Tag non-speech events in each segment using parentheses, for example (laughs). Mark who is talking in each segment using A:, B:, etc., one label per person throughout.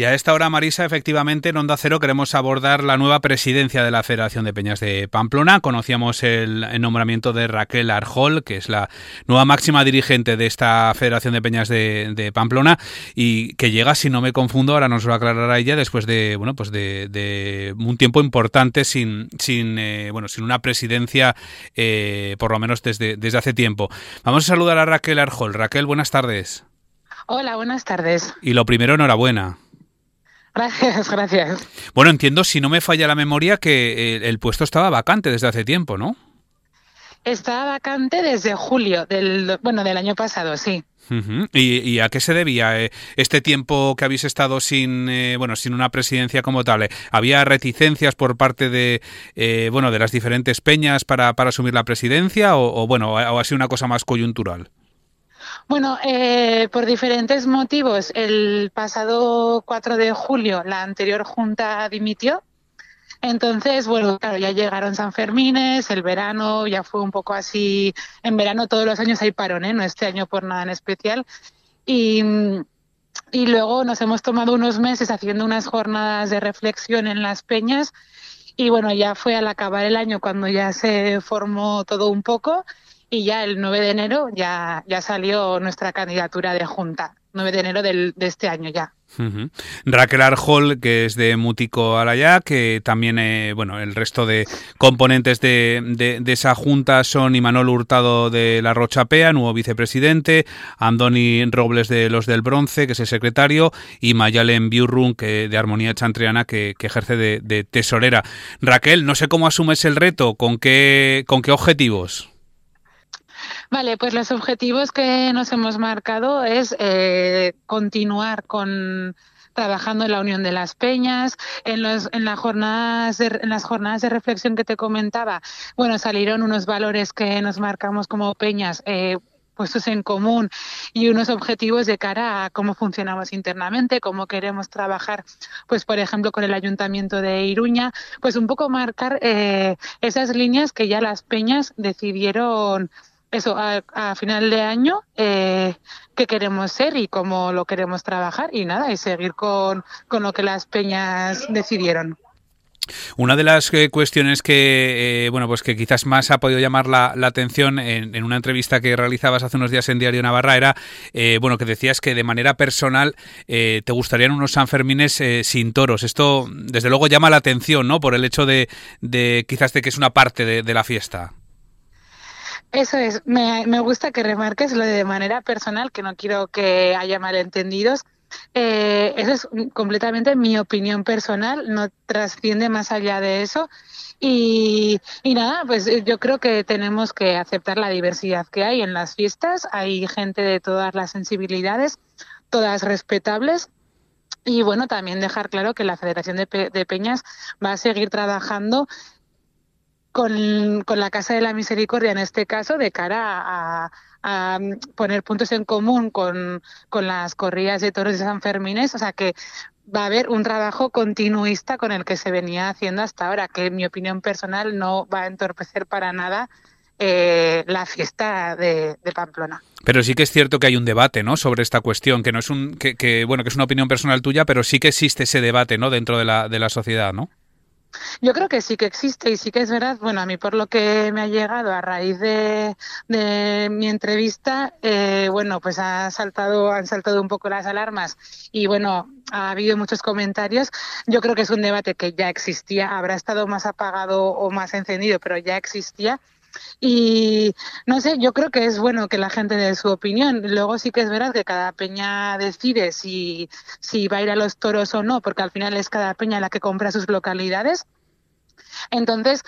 A: Y a esta hora, Marisa, efectivamente, en Onda Cero queremos abordar la nueva presidencia de la Federación de Peñas de Pamplona. Conocíamos el, nombramiento de Raquel Arjol, que es la nueva máxima dirigente de esta Federación de Peñas de, Pamplona y que llega, si no me confundo, ahora nos lo aclarará ella, después de, bueno, pues de, un tiempo importante sin, sin, eh, bueno, sin una presidencia, eh, por lo menos desde, desde hace tiempo. Vamos a saludar a Raquel Arjol. Raquel, buenas tardes.
B: Hola, buenas tardes.
A: Y lo primero, enhorabuena.
B: Gracias, gracias.
A: Bueno, entiendo, si no me falla la memoria, que el, puesto estaba vacante desde hace tiempo, ¿no?
B: Estaba vacante desde julio del, bueno, del año pasado, sí.
A: ¿Y, a qué se debía eh, este tiempo que habéis estado sin eh, bueno sin una presidencia como tal? ¿Había reticencias por parte de eh, bueno de las diferentes peñas para, para asumir la presidencia o, bueno o ha sido una cosa más coyuntural?
B: Bueno, eh, por diferentes motivos. El pasado 4 de julio la anterior junta dimitió. Entonces, bueno, claro, ya llegaron San Fermines, el verano ya fue un poco así. En verano todos los años hay parón, ¿eh? No este año por nada en especial. Y, y luego nos hemos tomado unos meses haciendo unas jornadas de reflexión en las peñas. Y bueno, ya fue al acabar el año cuando ya se formó todo un poco y ya el 9 de enero ya, ya salió nuestra candidatura de junta, 9 de enero del, de este año ya.
A: Raquel Arjol, que es de Mútico Alayá, que también, eh, bueno, el resto de componentes de, de, esa junta son Imanol Hurtado de la Rochapea, nuevo vicepresidente, Andoni Robles de los del Bronce, que es el secretario, y Mayalen Biurrun, que de Armonía Chantriana, que, que ejerce de, de, tesorera. Raquel, no sé cómo asumes el reto, con qué, con qué objetivos.
B: Vale, pues los objetivos que nos hemos marcado es eh, continuar con trabajando en la Unión de las Peñas, en, los, en, las jornadas de, en las jornadas de reflexión que te comentaba, bueno, salieron unos valores que nos marcamos como peñas, eh, puestos en común y unos objetivos de cara a cómo funcionamos internamente, cómo queremos trabajar, pues por ejemplo con el Ayuntamiento de Iruña, pues un poco marcar eh, esas líneas que ya las peñas decidieron eso, a, final de año, eh, qué queremos ser y cómo lo queremos trabajar y nada, y seguir con, con lo que las peñas decidieron.
A: Una de las eh, cuestiones que, eh, bueno, pues que quizás más ha podido llamar la, atención en, una entrevista que realizabas hace unos días en Diario Navarra era, eh, bueno, que decías que de manera personal te gustarían unos Sanfermines sin toros. Esto, desde luego, llama la atención, ¿no? Por el hecho de, de quizás de que es una parte de la fiesta.
B: Eso es, me, me, gusta que remarques lo de manera personal, que no quiero que haya malentendidos. Eh, eso es completamente mi opinión personal, no trasciende más allá de eso. Y, y, nada, pues eh, yo creo que tenemos que aceptar la diversidad que hay en las fiestas. Hay gente de todas las sensibilidades, todas respetables. Y bueno, también dejar claro que la Federación de, de Peñas va a seguir trabajando con, con, la Casa de la Misericordia en este caso de cara a, a poner puntos en común con, con, las corridas de toros de San Fermines, o sea que va a haber un trabajo continuista con el que se venía haciendo hasta ahora, que en mi opinión personal no va a entorpecer para nada eh, la fiesta de, de, Pamplona.
A: Pero sí que es cierto que hay un debate, ¿no? Sobre esta cuestión, que no es un, que, que, bueno, que es una opinión personal tuya, pero sí que existe ese debate, ¿no? Dentro de la, de la sociedad, ¿no?
B: Yo creo que sí que existe y sí que es verdad. Bueno, a mí por lo que me ha llegado a raíz de, de mi entrevista, eh, bueno, pues ha saltado, han saltado un poco las alarmas y bueno, ha habido muchos comentarios. Yo creo que es un debate que ya existía, habrá estado más apagado o más encendido, pero ya existía y no sé, yo creo que es bueno que la gente dé su opinión. Luego sí que es verdad que cada peña decide si, si va a ir a los toros o no, porque al final es cada peña la que compra sus localidades. Entonces,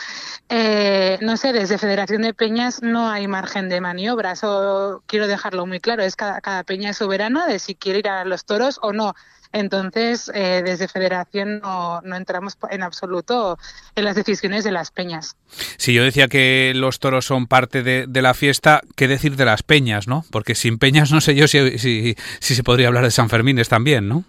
B: eh, no sé, desde Federación de Peñas no hay margen de maniobra, eso quiero dejarlo muy claro, es cada, peña es soberana de si quiere ir a los toros o no. Entonces, eh, desde Federación no, entramos en absoluto en las decisiones de las peñas.
A: Si yo decía que los toros son parte de, la fiesta, ¿qué decir de las peñas, no? Porque sin peñas no sé yo si se podría hablar de San Fermín también, ¿no?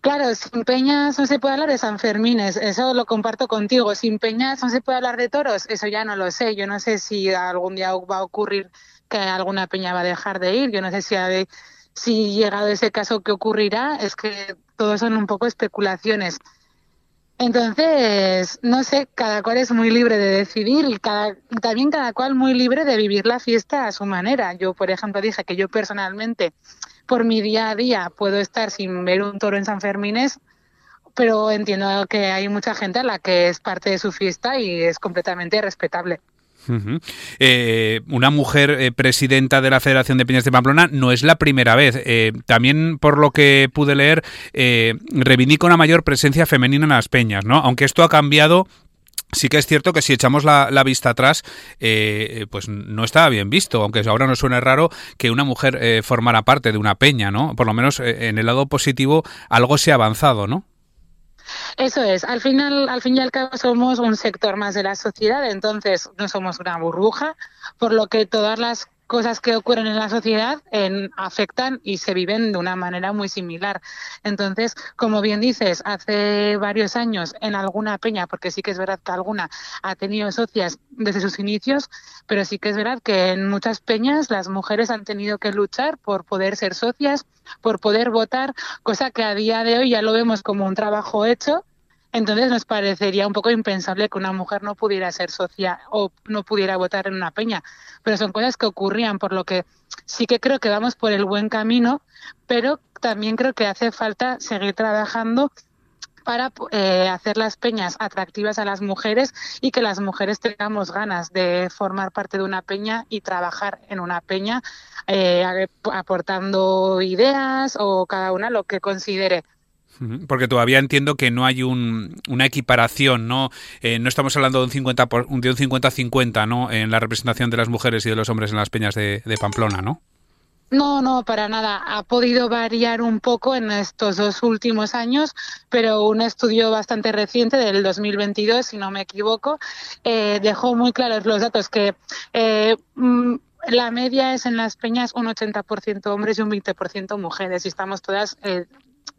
B: Claro, sin peñas no se puede hablar de San Fermines, eso lo comparto contigo. Sin peñas no se puede hablar de toros, eso ya no lo sé. Yo no sé si algún día va a ocurrir que alguna peña va a dejar de ir, yo no sé si hay, si llegado ese caso, ¿qué ocurrirá? Es que todo son un poco especulaciones. Entonces, no sé, cada cual es muy libre de decidir y también cada cual muy libre de vivir la fiesta a su manera. Yo, por ejemplo, dije que yo personalmente, por mi día a día, puedo estar sin ver un toro en San Fermines, pero entiendo que hay mucha gente a la que es parte de su fiesta y es completamente respetable.
A: Eh, una mujer eh, presidenta de la Federación de Peñas de Pamplona no es la primera vez. Eh, también, por lo que pude leer, reivindica una mayor presencia femenina en las peñas, ¿no? Aunque esto ha cambiado Sí que es cierto que si echamos la, vista atrás, pues no estaba bien visto, aunque ahora nos suene raro que una mujer formara parte de una peña, ¿no? Por lo menos en el lado positivo algo se ha avanzado, ¿no?
B: Eso es, al final, al fin y al cabo somos un sector más de la sociedad, entonces no somos una burbuja, por lo que todas las cosas que ocurren en la sociedad afectan y se viven de una manera muy similar. Entonces, como bien dices, hace varios años en alguna peña, porque sí que es verdad que alguna ha tenido socias desde sus inicios, pero sí que es verdad que en muchas peñas las mujeres han tenido que luchar por poder ser socias, por poder votar, cosa que a día de hoy ya lo vemos como un trabajo hecho entonces nos parecería un poco impensable que una mujer no pudiera ser socia o no pudiera votar en una peña, pero son cosas que ocurrían, por lo que sí que creo que vamos por el buen camino, pero también creo que hace falta seguir trabajando para eh, hacer las peñas atractivas a las mujeres y que las mujeres tengamos ganas de formar parte de una peña y trabajar en una peña eh, aportando ideas o cada una lo que considere
A: porque todavía entiendo que no hay una equiparación, ¿no? Eh, no estamos hablando de un 50 de un 50-50, ¿no? En la representación de las mujeres y de los hombres en las peñas de, Pamplona, ¿no?
B: No, no, para nada. Ha podido variar un poco en estos dos últimos años, pero un estudio bastante reciente del 2022, si no me equivoco, eh, dejó muy claros los datos que eh, mm, la media es en las peñas un 80% hombres y un 20% mujeres y estamos todas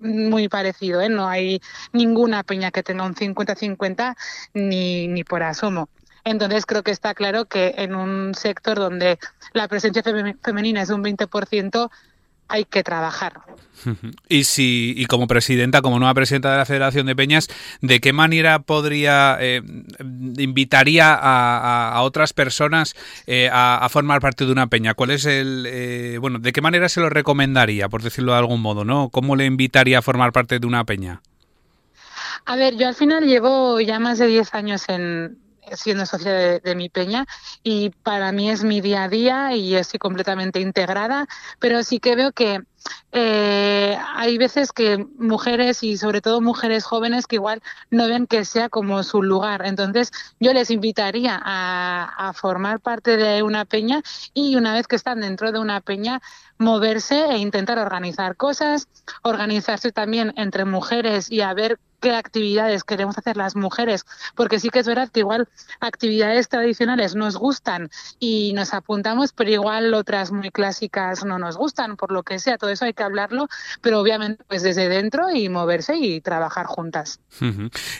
B: muy parecido, ¿eh? no hay ninguna peña que tenga un 50-50 ni, ni por asomo. Entonces creo que está claro que en un sector donde la presencia femenina es un 20%, hay que trabajar. (laughs)
A: Y si y como presidenta, como nueva presidenta de la Federación de Peñas, ¿de qué manera podría eh, invitaría a, otras personas eh, a, formar parte de una peña? ¿Cuál es el eh, bueno? ¿De qué manera se lo recomendaría, por decirlo de algún modo, no? ¿Cómo le invitaría a formar parte de una peña?
B: A ver, yo al final llevo ya más de 10 años en, siendo socia de, mi peña y para mí es mi día a día y estoy completamente integrada, pero sí que veo que eh, hay veces que mujeres y sobre todo mujeres jóvenes que igual no ven que sea como su lugar. Entonces yo les invitaría a, a formar parte de una peña y una vez que están dentro de una peña moverse e intentar organizar cosas, organizarse también entre mujeres y a ver qué actividades queremos hacer las mujeres, porque sí que es verdad que igual actividades tradicionales nos gustan y nos apuntamos, pero igual otras muy clásicas no nos gustan, por lo que sea, todo eso hay que hablarlo, pero obviamente pues desde dentro y moverse y trabajar juntas.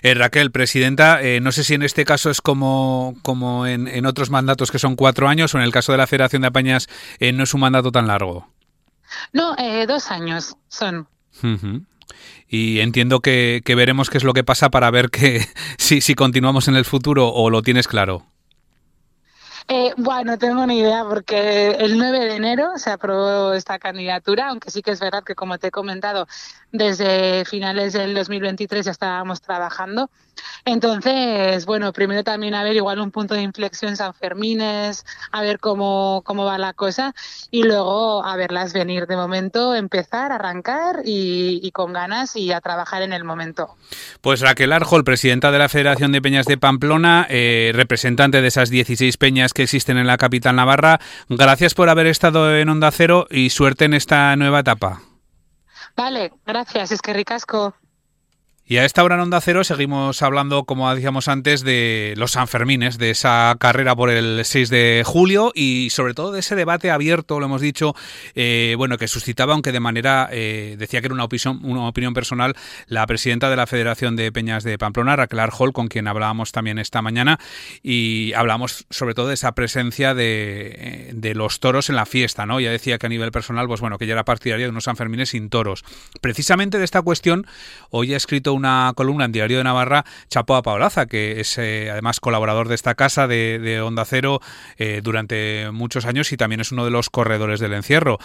A: Eh, Raquel, presidenta, eh, no sé si en este caso es como, como en, otros mandatos que son cuatro años o en el caso de la Federación de Apañas eh, no es un mandato tan largo.
B: No, dos años son
A: y entiendo que, veremos qué es lo que pasa para ver que (laughs) si, si continuamos en el futuro o lo tienes claro.
B: Eh, bueno, no tengo ni idea porque el 9 de enero se aprobó esta candidatura, aunque sí que es verdad que, como te he comentado, desde finales del 2023 ya estábamos trabajando. Entonces, bueno, primero también a ver igual un punto de inflexión San Fermines, a ver cómo, cómo va la cosa y luego a verlas venir de momento, empezar, arrancar y, con ganas y a trabajar en el momento.
A: Pues Raquel Arjol, presidenta de la Federación de Peñas de Pamplona, eh, representante de esas 16 peñas que existen en la capital navarra, gracias por haber estado en Onda Cero y suerte en esta nueva etapa.
B: Vale, gracias, es que ricasco.
A: Y a esta hora en Onda Cero seguimos hablando, como decíamos antes, de los Sanfermines, de esa carrera por el 6 de julio y sobre todo de ese debate abierto, lo hemos dicho, eh, bueno, que suscitaba, aunque de manera, eh, decía que era una opinión, una opinión personal, la presidenta de la Federación de Peñas de Pamplona, Raquel Arjol, con quien hablábamos también esta mañana, y hablamos sobre todo de esa presencia de, de los toros en la fiesta, ¿no? Ya decía que a nivel personal, pues bueno, que ya era partidaria de unos Sanfermines sin toros. Precisamente de esta cuestión, hoy ha escrito una columna en Diario de Navarra, Chapo a Paolaza, que es eh, además colaborador de esta casa de, Onda Cero eh, durante muchos años y también es uno de los corredores del encierro.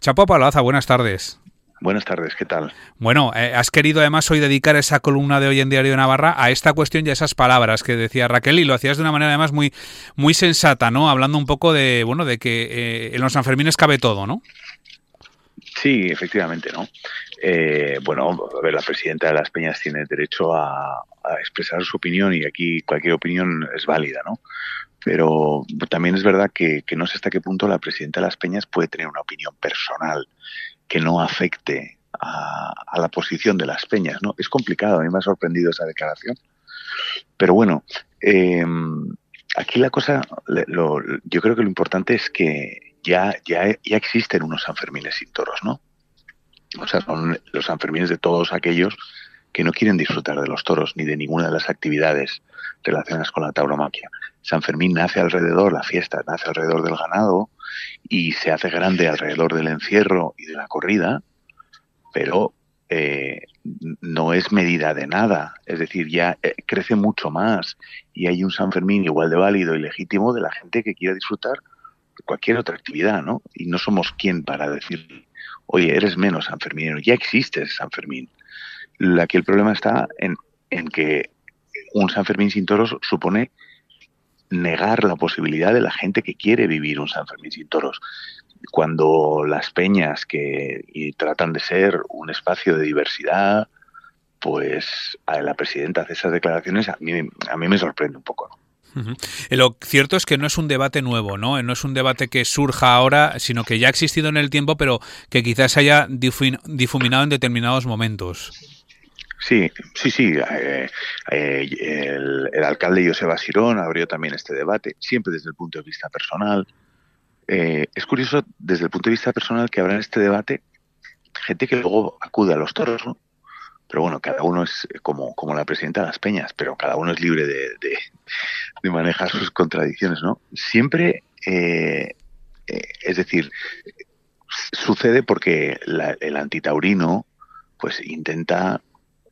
A: Chapo a Paolaza, buenas tardes.
C: Buenas tardes, ¿qué tal?
A: Bueno, eh, has querido además hoy dedicar esa columna de hoy en Diario de Navarra a esta cuestión y a esas palabras que decía Raquel y lo hacías de una manera además muy muy sensata, ¿no? Hablando un poco de, bueno, de que en los Sanfermines cabe todo, ¿no?
C: Sí, efectivamente, ¿no? Eh, bueno, a ver, la presidenta de las Peñas tiene derecho a, expresar su opinión y aquí cualquier opinión es válida, ¿no? Pero también es verdad que, no sé hasta qué punto la presidenta de las Peñas puede tener una opinión personal que no afecte a, la posición de las Peñas, ¿no? Es complicado, a mí me ha sorprendido esa declaración. Pero bueno, em, aquí la cosa, yo creo que lo importante es que ya, ya, ya existen unos Sanfermines sin toros, ¿no? O sea, son los Sanfermines de todos aquellos que no quieren disfrutar de los toros ni de ninguna de las actividades relacionadas con la tauromaquia. San Fermín nace alrededor, la fiesta nace alrededor del ganado y se hace grande alrededor del encierro y de la corrida, pero eh, no es medida de nada. Es decir, ya eh, crece mucho más y hay un San Fermín igual de válido y legítimo de la gente que quiera disfrutar cualquier otra actividad, ¿no? Y no somos quien para decir, oye, eres menos San Fermín, ya existe San Fermín. Aquí el problema está en, en que un San Fermín sin toros supone negar la posibilidad de la gente que quiere vivir un San Fermín sin toros. Cuando las peñas que tratan de ser un espacio de diversidad, pues a la presidenta hace esas declaraciones, a mí, a mí me sorprende un poco. ¿no?
A: Lo cierto es que no es un debate nuevo, ¿no? No es un debate que surja ahora, sino que ya ha existido en el tiempo, pero que quizás haya difuminado en determinados momentos.
C: Sí, sí, sí. Eh, eh, el, alcalde Joseba Sirón abrió también este debate, siempre desde el punto de vista personal. Eh, es curioso, desde el punto de vista personal, que habrá en este debate gente que luego acude a los toros, ¿no? pero bueno, cada uno es como, como la presidenta de las peñas, pero cada uno es libre de, de, manejar sus contradicciones, ¿no? Siempre, eh, eh, es decir, sucede porque el antitaurino pues intenta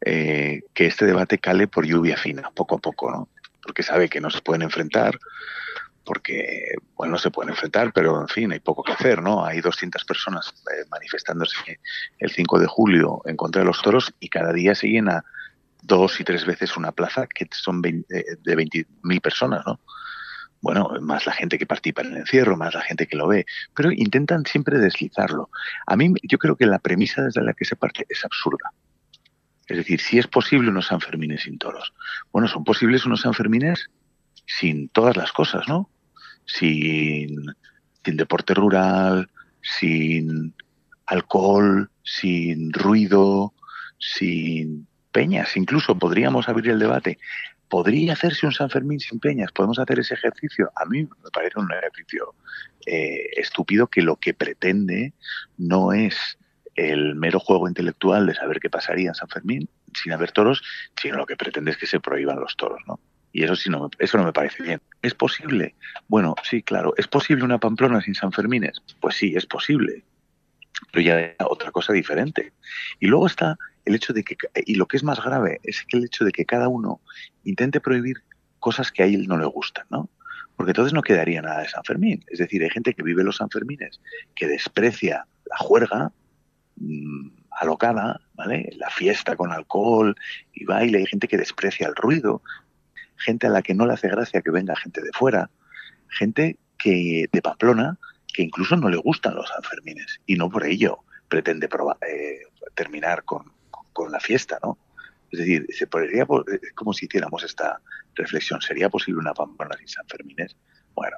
C: eh, que este debate cale por lluvia fina, poco a poco, ¿no? Porque sabe que no se pueden enfrentar, porque, bueno, se pueden enfrentar, pero en fin, hay poco que hacer, ¿no? Hay 200 personas eh, manifestándose el 5 de julio en contra de los toros y cada día se llena dos y tres veces una plaza que son eh, de 20.000 personas, ¿no? Bueno, más la gente que participa en el encierro, más la gente que lo ve, pero intentan siempre deslizarlo. A mí, yo creo que la premisa desde la que se parte es absurda. Es decir, si es posible unos Sanfermines sin toros. Bueno, son posibles unos Sanfermines sin todas las cosas, ¿no? Sin, deporte rural, sin alcohol, sin ruido, sin peñas. Incluso podríamos abrir el debate. ¿Podría hacerse un San Fermín sin peñas? ¿Podemos hacer ese ejercicio? A mí me parece un ejercicio eh, estúpido que lo que pretende no es el mero juego intelectual de saber qué pasaría en San Fermín sin haber toros, sino lo que pretende es que se prohíban los toros, ¿no? Y eso sí no, eso no me parece bien. ¿Es posible? Bueno, sí, claro. ¿Es posible una Pamplona sin San Fermines? Pues sí, es posible. Pero ya otra cosa diferente. Y luego está el hecho de que, y lo que es más grave, es que el hecho de que cada uno intente prohibir cosas que a él no le gustan, ¿no? Porque entonces no quedaría nada de San Fermín. Es decir, hay gente que vive los San Fermines, que desprecia la juerga mmm, alocada, ¿vale? La fiesta con alcohol y baile, hay gente que desprecia el ruido, gente a la que no le hace gracia que venga gente de fuera, gente que de Pamplona que incluso no le gustan los Sanfermines y no por ello pretende eh, terminar con, la fiesta, ¿no? Es decir, se podría, es como si hiciéramos esta reflexión, ¿sería posible una Pamplona sin Sanfermines? Bueno,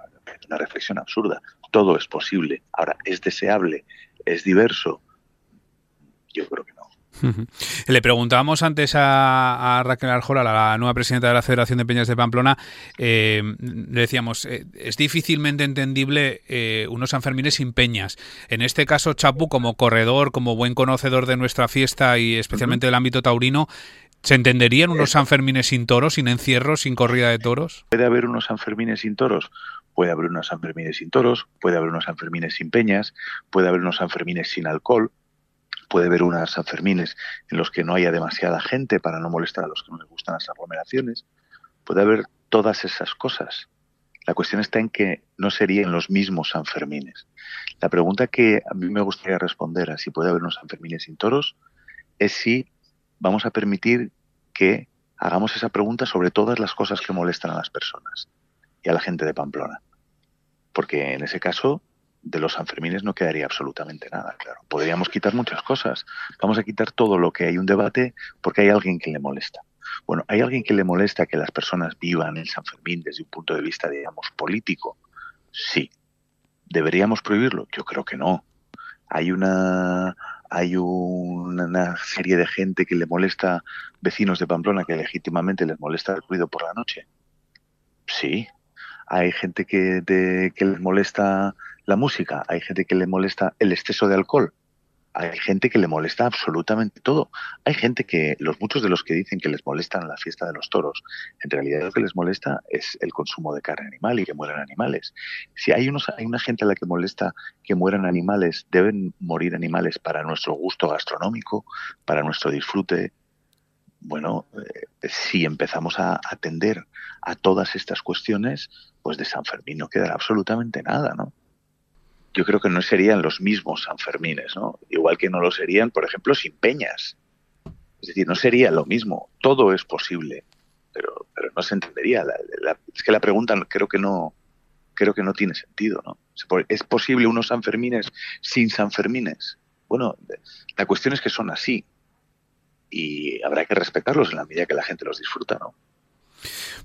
C: una reflexión absurda. Todo es posible. Ahora, ¿es deseable? ¿Es diverso? Yo creo que no.
A: Le preguntábamos antes a, Raquel Arjola, la nueva presidenta de la Federación de Peñas de Pamplona, eh, le decíamos, eh, es difícilmente entendible eh, unos Sanfermines sin peñas. En este caso, Chapu, como corredor, como buen conocedor de nuestra fiesta y especialmente del ámbito taurino, ¿se entenderían unos Sanfermines sin toros, sin encierros, sin corrida de toros?
C: ¿Puede haber unos Sanfermines sin toros? Puede haber unos Sanfermines sin toros, puede haber unos Sanfermines sin peñas, puede haber unos Sanfermines sin alcohol, puede haber unas Sanfermines en los que no haya demasiada gente para no molestar a los que no les gustan las aglomeraciones. Puede haber todas esas cosas. La cuestión está en que no serían los mismos Sanfermines. La pregunta que a mí me gustaría responder a si puede haber unos Sanfermines sin toros es si vamos a permitir que hagamos esa pregunta sobre todas las cosas que molestan a las personas y a la gente de Pamplona. Porque en ese caso de los Sanfermines no quedaría absolutamente nada, claro. Podríamos quitar muchas cosas. Vamos a quitar todo lo que hay un debate porque hay alguien que le molesta. Bueno, ¿hay alguien que le molesta que las personas vivan en San Fermín desde un punto de vista, digamos, político? Sí. ¿Deberíamos prohibirlo? Yo creo que no. Hay una hay una serie de gente que le molesta vecinos de Pamplona que legítimamente les molesta el ruido por la noche. Sí. Hay gente que, que les molesta la música, hay gente que le molesta el exceso de alcohol, hay gente que le molesta absolutamente todo. Hay gente que, los muchos de los que dicen que les molestan la fiesta de los toros, en realidad lo que les molesta es el consumo de carne animal y que mueran animales. Si hay, unos, hay una gente a la que molesta que mueran animales, deben morir animales para nuestro gusto gastronómico, para nuestro disfrute. Bueno, eh, si empezamos a atender a todas estas cuestiones, pues de San Fermín no quedará absolutamente nada, ¿no? Yo creo que no serían los mismos Sanfermines, ¿no? Igual que no lo serían, por ejemplo, sin peñas. Es decir, no sería lo mismo. Todo es posible, pero, pero no se entendería. es que la pregunta creo que no creo que no tiene sentido, ¿no? ¿Es posible unos Sanfermines sin Sanfermines? Bueno, la cuestión es que son así y habrá que respetarlos en la medida que la gente los disfruta, ¿no?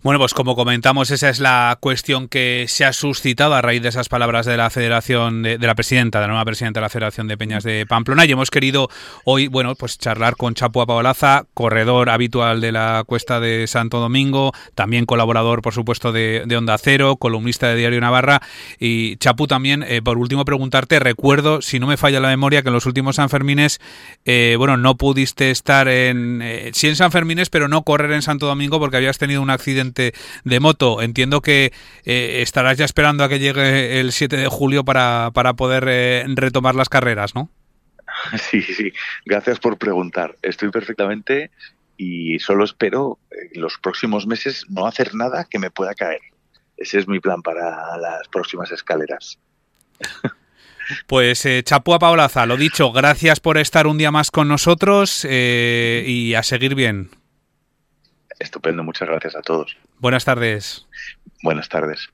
A: Bueno, pues como comentamos, esa es la cuestión que se ha suscitado a raíz de esas palabras de la Federación, de, la presidenta, de la nueva presidenta de la Federación de Peñas de Pamplona. Y hemos querido hoy, bueno, pues charlar con Chapu Paolaza, corredor habitual de la Cuesta de Santo Domingo, también colaborador, por supuesto, de, Onda Cero, columnista de Diario Navarra. Y Chapu también, eh, por último, preguntarte, recuerdo, si no me falla la memoria, que en los últimos Sanfermines, eh, bueno, no pudiste estar en, eh, sí en Sanfermines, pero no correr en Santo Domingo porque habías tenido un accidente de moto. Entiendo que eh, estarás ya esperando a que llegue el 7 de julio para, para poder eh, retomar las carreras, ¿no? (laughs)
C: Sí, sí. Gracias por preguntar. Estoy perfectamente y solo espero en los próximos meses no hacer nada que me pueda caer. Ese es mi plan para las próximas escaleras. (laughs)
A: Pues eh, Chapúa Paolaza, lo dicho, gracias por estar un día más con nosotros eh, y a seguir bien.
C: Estupendo, muchas gracias a todos.
A: Buenas tardes.
C: Buenas tardes.